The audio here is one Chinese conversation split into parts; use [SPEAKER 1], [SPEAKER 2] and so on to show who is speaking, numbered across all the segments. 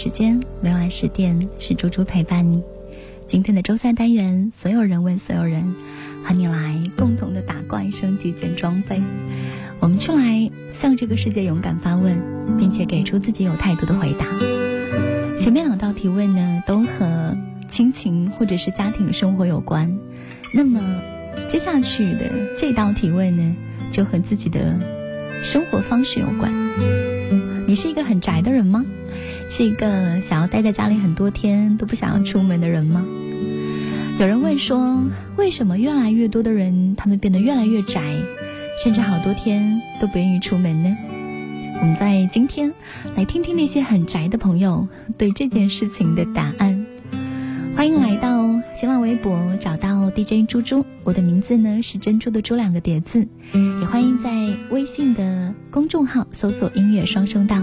[SPEAKER 1] 时间，每晚十点是猪猪陪伴你。今天的周三单元，所有人问所有人，和你来共同的打怪升级捡装备。我们出来向这个世界勇敢发问，并且给出自己有态度的回答。前面两道提问呢，都和亲情或者是家庭生活有关。那么接下去的这道提问呢，就和自己的生活方式有关。你是一个很宅的人吗？是一个想要待在家里很多天都不想要出门的人吗？有人问说，为什么越来越多的人他们变得越来越宅，甚至好多天都不愿意出门呢？我们在今天来听听那些很宅的朋友对这件事情的答案。欢迎来到新浪微博找到 DJ 猪猪，我的名字呢是珍珠的珠两个叠字，也欢迎在微信的公众号搜索音乐双声道，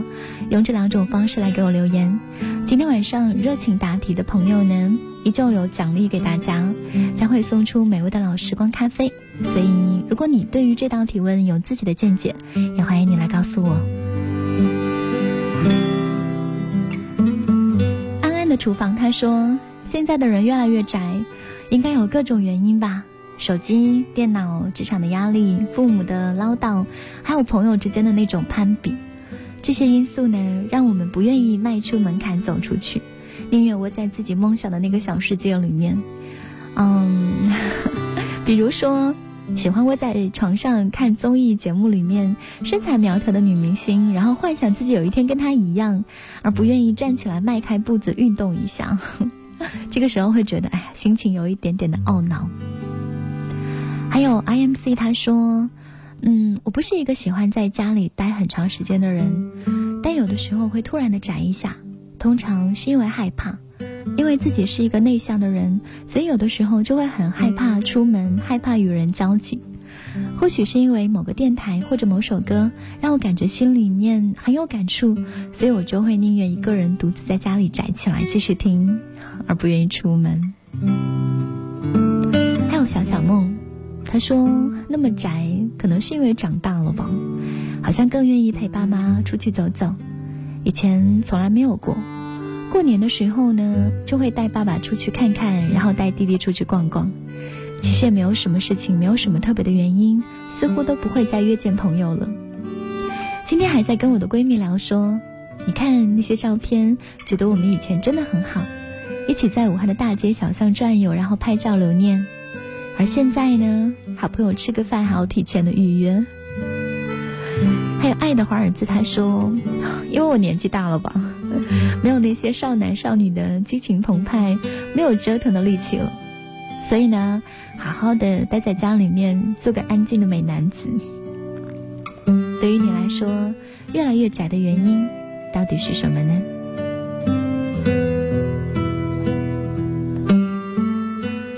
[SPEAKER 1] 用这两种方式来给我留言。今天晚上热情答题的朋友呢，依旧有奖励给大家，将会送出美味的老时光咖啡。所以，如果你对于这道提问有自己的见解，也欢迎你来告诉我。安安的厨房，他说。现在的人越来越宅，应该有各种原因吧？手机、电脑、职场的压力、父母的唠叨，还有朋友之间的那种攀比，这些因素呢，让我们不愿意迈出门槛走出去，宁愿窝在自己梦想的那个小世界里面。嗯，比如说。喜欢窝在床上看综艺节目里面身材苗条的女明星，然后幻想自己有一天跟她一样，而不愿意站起来迈开步子运动一下。这个时候会觉得，哎呀，心情有一点点的懊恼。还有 I M C 他说，嗯，我不是一个喜欢在家里待很长时间的人，但有的时候会突然的宅一下，通常是因为害怕。因为自己是一个内向的人，所以有的时候就会很害怕出门，害怕与人交际。或许是因为某个电台或者某首歌让我感觉心里面很有感触，所以我就会宁愿一个人独自在家里宅起来继续听，而不愿意出门。还有小小梦，他说那么宅，可能是因为长大了吧，好像更愿意陪爸妈出去走走，以前从来没有过。过年的时候呢，就会带爸爸出去看看，然后带弟弟出去逛逛。其实也没有什么事情，没有什么特别的原因，似乎都不会再约见朋友了。今天还在跟我的闺蜜聊说，你看那些照片，觉得我们以前真的很好，一起在武汉的大街小巷转悠，然后拍照留念。而现在呢，好朋友吃个饭还要提前的预约。还有爱的华尔兹，他说，因为我年纪大了吧。没有那些少男少女的激情澎湃，没有折腾的力气了，所以呢，好好的待在家里面，做个安静的美男子。对于你来说，越来越窄的原因到底是什么呢？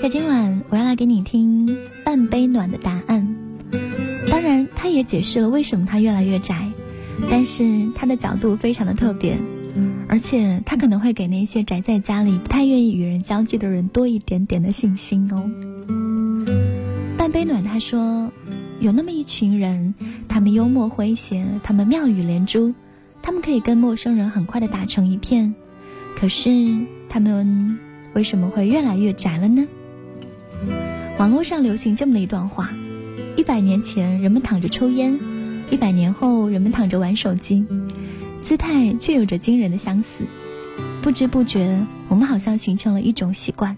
[SPEAKER 1] 在今晚，我要来给你听半杯暖的答案。当然，他也解释了为什么他越来越窄，但是他的角度非常的特别。而且他可能会给那些宅在家里、不太愿意与人交际的人多一点点的信心哦。半杯暖他说，有那么一群人，他们幽默诙谐，他们妙语连珠，他们可以跟陌生人很快的打成一片。可是他们为什么会越来越宅了呢？网络上流行这么一段话：一百年前人们躺着抽烟，一百年后人们躺着玩手机。姿态却有着惊人的相似，不知不觉，我们好像形成了一种习惯。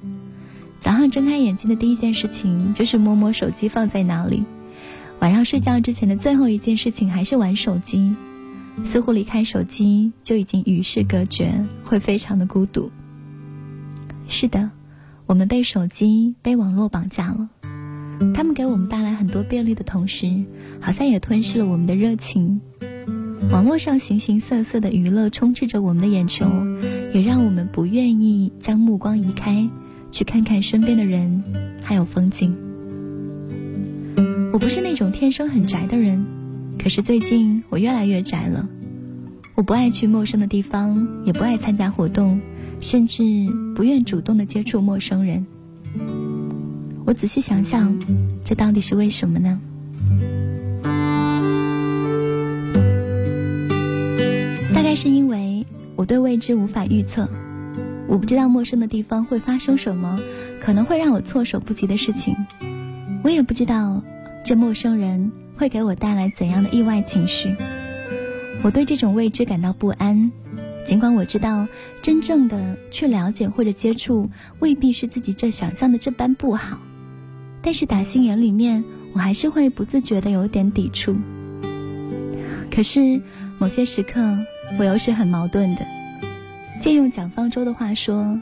[SPEAKER 1] 早上睁开眼睛的第一件事情就是摸摸手机放在哪里，晚上睡觉之前的最后一件事情还是玩手机，似乎离开手机就已经与世隔绝，会非常的孤独。是的，我们被手机、被网络绑架了，他们给我们带来很多便利的同时，好像也吞噬了我们的热情。网络上形形色色的娱乐充斥着我们的眼球，也让我们不愿意将目光移开，去看看身边的人，还有风景。我不是那种天生很宅的人，可是最近我越来越宅了。我不爱去陌生的地方，也不爱参加活动，甚至不愿主动的接触陌生人。我仔细想想，这到底是为什么呢？那是因为我对未知无法预测，我不知道陌生的地方会发生什么，可能会让我措手不及的事情。我也不知道这陌生人会给我带来怎样的意外情绪。我对这种未知感到不安，尽管我知道真正的去了解或者接触未必是自己这想象的这般不好，但是打心眼里面，我还是会不自觉的有点抵触。可是某些时刻。我又是很矛盾的。借用蒋方舟的话说：“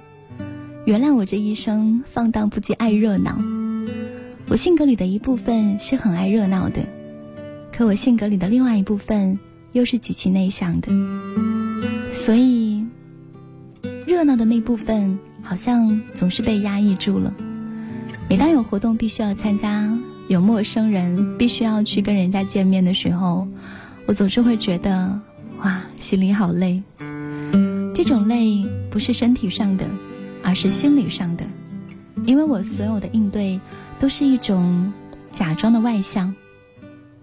[SPEAKER 1] 原谅我这一生放荡不羁、爱热闹。我性格里的一部分是很爱热闹的，可我性格里的另外一部分又是极其内向的。所以，热闹的那部分好像总是被压抑住了。每当有活动必须要参加，有陌生人必须要去跟人家见面的时候，我总是会觉得。”哇，心里好累。这种累不是身体上的，而是心理上的。因为我所有的应对都是一种假装的外向，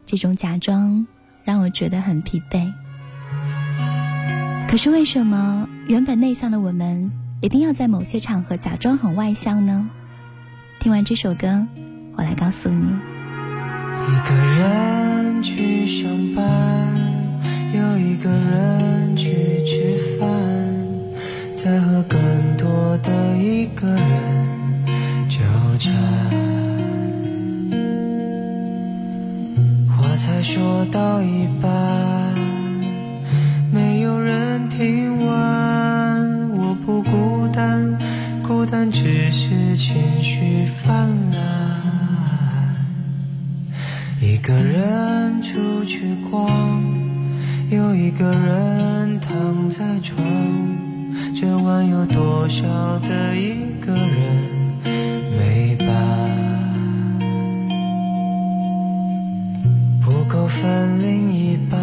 [SPEAKER 1] 这种假装让我觉得很疲惫。可是为什么原本内向的我们一定要在某些场合假装很外向呢？听完这首歌，我来告诉你。
[SPEAKER 2] 一个人去上班。有一个人去吃饭，在和更多的一个人纠缠。话才说到一半，没有人听完。我不孤单，孤单只是情绪泛滥。一个人出去逛。有一个人躺在床，这晚有多少的一个人没伴？不够分另一半，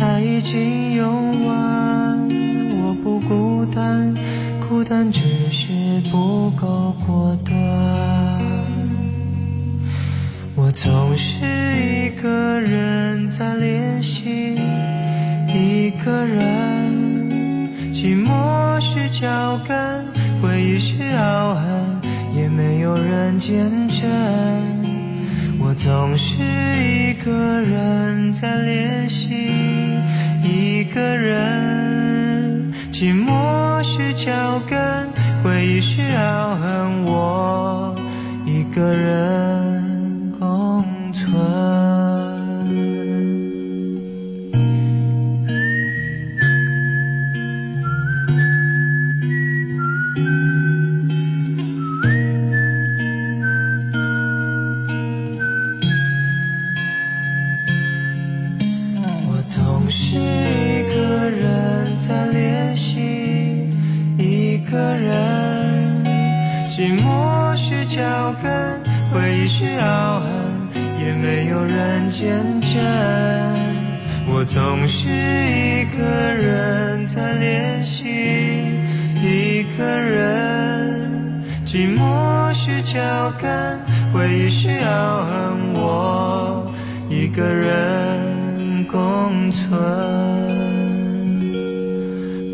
[SPEAKER 2] 爱已经用完。我不孤单，孤单只是不够果断。我总是一个人在练习，一个人，寂寞是脚跟，回忆是傲寒，也没有人见证。我总是一个人在练习，一个人，寂寞是脚跟，回忆是傲寒，我一个人。总是一个人在练习，一个人。寂寞是脚跟，回忆是傲寒，也没有人见证。我总是一个人在练习，一个人。寂寞是脚跟，回忆是傲寒，我一个人。共存。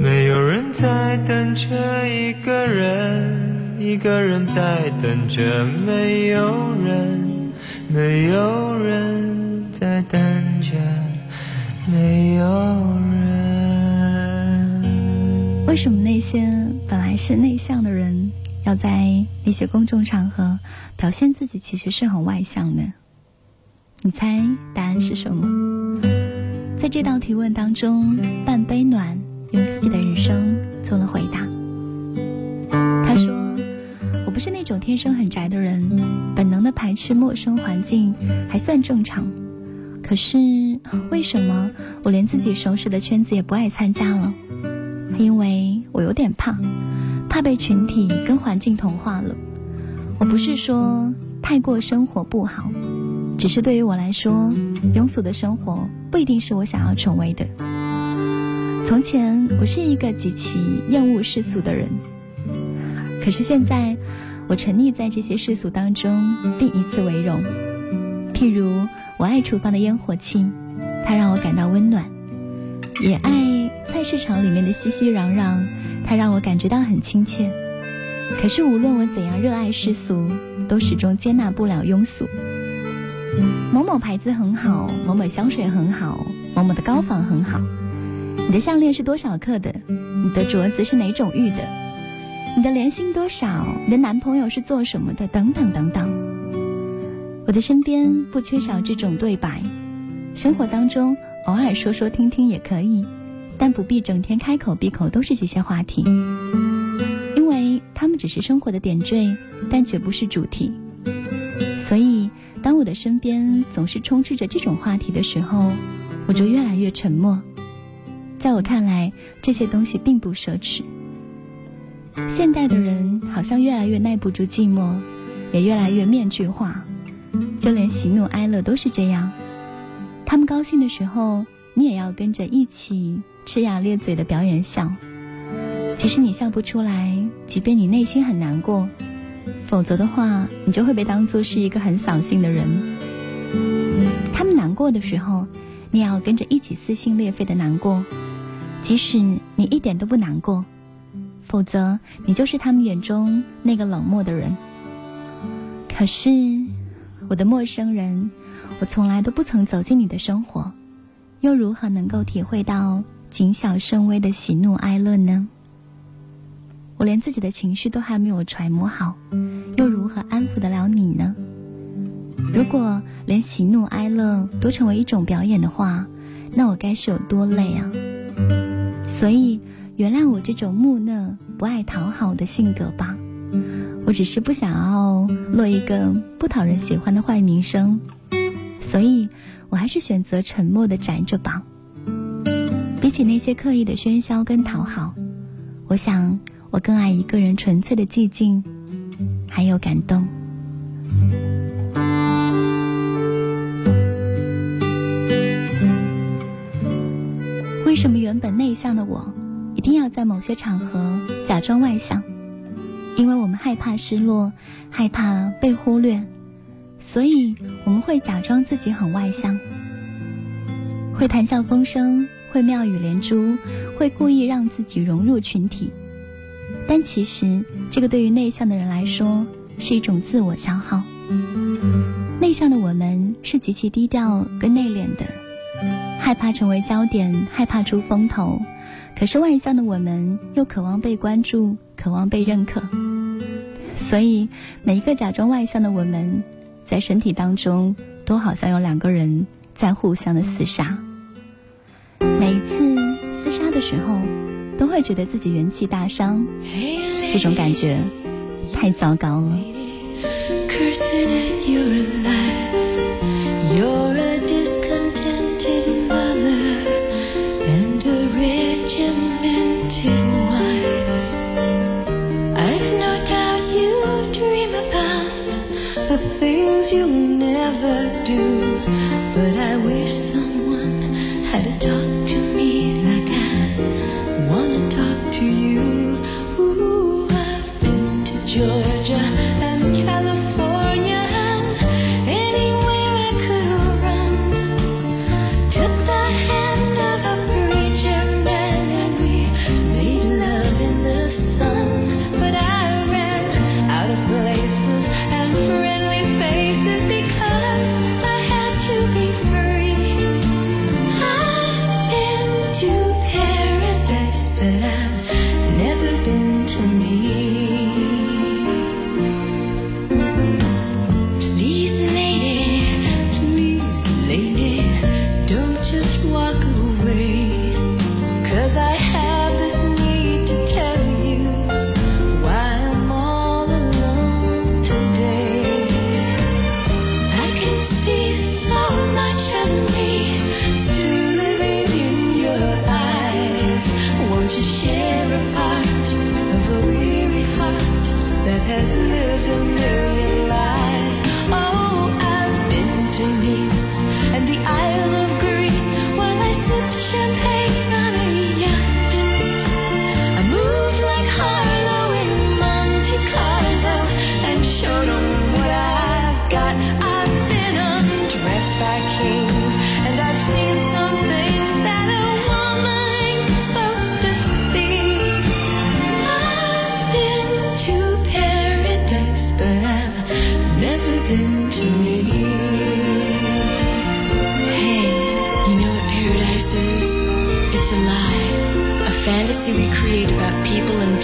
[SPEAKER 2] 没有人在等着一个人，一个人在等着没有人，没有人在等着。没有人。
[SPEAKER 1] 为什么那些本来是内向的人，要在那些公众场合表现自己，其实是很外向的？你猜答案是什么？在这道提问当中，半杯暖用自己的人生做了回答。他说：“我不是那种天生很宅的人，本能的排斥陌生环境还算正常。”可是，为什么我连自己熟识的圈子也不爱参加了？因为我有点怕，怕被群体跟环境同化了。我不是说太过生活不好，只是对于我来说，庸俗的生活不一定是我想要成为的。从前，我是一个极其厌恶世俗的人，可是现在，我沉溺在这些世俗当中，并以此为荣。譬如。我爱厨房的烟火气，它让我感到温暖。也爱菜市场里面的熙熙攘攘，它让我感觉到很亲切。可是无论我怎样热爱世俗，都始终接纳不了庸俗。某某牌子很好，某某香水很好，某某的高仿很好。你的项链是多少克的？你的镯子是哪种玉的？你的年薪多少？你的男朋友是做什么的？等等等等。我的身边不缺少这种对白，生活当中偶尔说说听听也可以，但不必整天开口闭口都是这些话题，因为他们只是生活的点缀，但绝不是主题。我的身边总是充斥着这种话题的时候，我就越来越沉默。在我看来，这些东西并不奢侈。现代的人好像越来越耐不住寂寞，也越来越面具化，就连喜怒哀乐都是这样。他们高兴的时候，你也要跟着一起呲牙咧嘴的表演笑。即使你笑不出来，即便你内心很难过，否则的话，你就会被当作是一个很扫兴的人。他们难过的时候，你要跟着一起撕心裂肺的难过。即使你一点都不难过，否则你就是他们眼中那个冷漠的人。可是，我的陌生人，我从来都不曾走进你的生活，又如何能够体会到谨小慎微的喜怒哀乐呢？我连自己的情绪都还没有揣摩好，安抚得了你呢？如果连喜怒哀乐都成为一种表演的话，那我该是有多累啊！所以，原谅我这种木讷、不爱讨好的性格吧。我只是不想要落一个不讨人喜欢的坏名声，所以我还是选择沉默的宅着吧。比起那些刻意的喧嚣跟讨好，我想我更爱一个人纯粹的寂静，还有感动。为什么原本内向的我，一定要在某些场合假装外向？因为我们害怕失落，害怕被忽略，所以我们会假装自己很外向，会谈笑风生，会妙语连珠，会故意让自己融入群体。但其实，这个对于内向的人来说是一种自我消耗。内向的我们是极其低调跟内敛的。害怕成为焦点，害怕出风头，可是外向的我们又渴望被关注，渴望被认可。所以，每一个假装外向的我们，在身体当中都好像有两个人在互相的厮杀。每一次厮杀的时候，都会觉得自己元气大伤，这种感觉太糟糕了。
[SPEAKER 3] you'll never do. But I wish someone had a talk Won't share a part of a weary heart that has lived a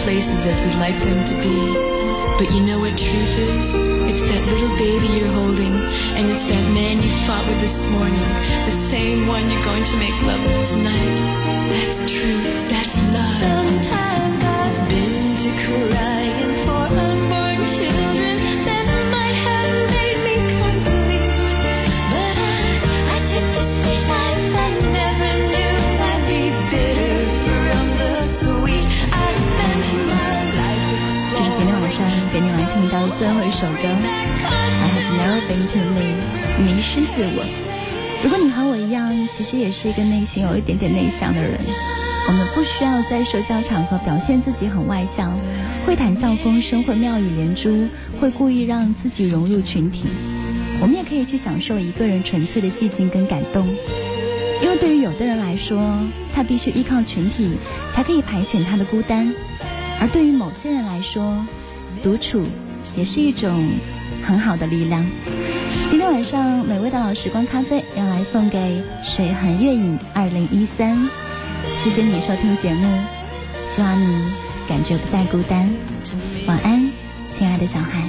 [SPEAKER 4] places as we'd like them to be. But you know what truth is? It's that little baby you're holding, and it's that man you fought with this morning, the same one you're going to make love with tonight. That's truth. That's love.
[SPEAKER 3] Sometimes
[SPEAKER 1] 首歌。I have never been to me，迷失自我。如果你和我一样，其实也是一个内心有一点点内向的人，我们不需要在社交场合表现自己很外向，会谈笑风生，会妙语连珠，会故意让自己融入群体。我们也可以去享受一个人纯粹的寂静跟感动，因为对于有的人来说，他必须依靠群体才可以排遣他的孤单，而对于某些人来说，独处也是一种很好的力量。今天晚上美味的老时光咖啡要来送给水寒月影二零一三，谢谢你收听节目，希望你感觉不再孤单。晚安，亲爱的小孩。